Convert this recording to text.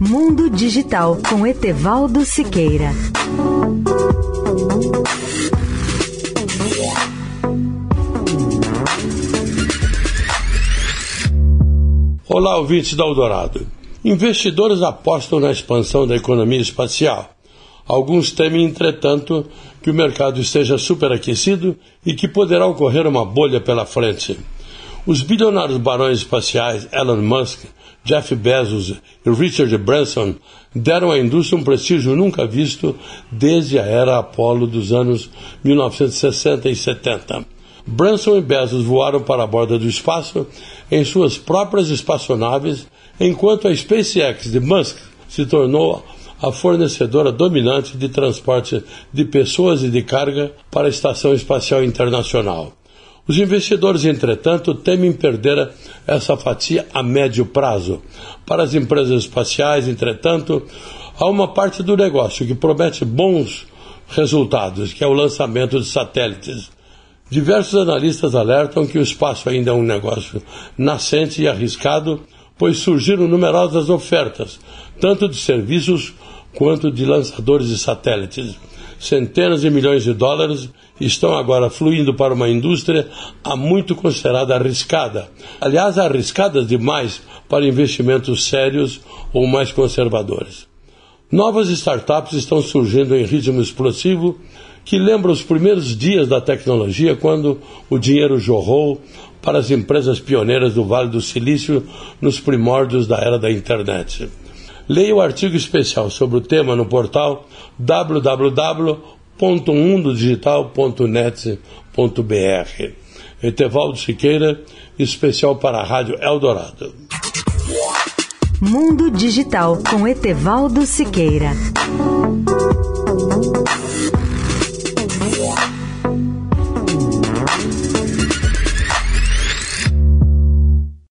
Mundo Digital com Etevaldo Siqueira. Olá, ouvintes da Eldorado. Investidores apostam na expansão da economia espacial. Alguns temem, entretanto, que o mercado esteja superaquecido e que poderá ocorrer uma bolha pela frente. Os bilionários barões espaciais Elon Musk, Jeff Bezos e Richard Branson deram à indústria um prestígio nunca visto desde a era Apollo dos anos 1960 e 70. Branson e Bezos voaram para a borda do espaço em suas próprias espaçonaves, enquanto a SpaceX de Musk se tornou a fornecedora dominante de transporte de pessoas e de carga para a Estação Espacial Internacional. Os investidores, entretanto, temem perder essa fatia a médio prazo. Para as empresas espaciais, entretanto, há uma parte do negócio que promete bons resultados, que é o lançamento de satélites. Diversos analistas alertam que o espaço ainda é um negócio nascente e arriscado, pois surgiram numerosas ofertas, tanto de serviços quanto de lançadores de satélites. Centenas de milhões de dólares estão agora fluindo para uma indústria há muito considerada arriscada. Aliás, arriscadas demais para investimentos sérios ou mais conservadores. Novas startups estão surgindo em ritmo explosivo que lembra os primeiros dias da tecnologia, quando o dinheiro jorrou para as empresas pioneiras do Vale do Silício nos primórdios da era da internet. Leia o artigo especial sobre o tema no portal www.mundodigital.net.br. Etevaldo Siqueira, especial para a Rádio Eldorado. Mundo Digital com Etevaldo Siqueira.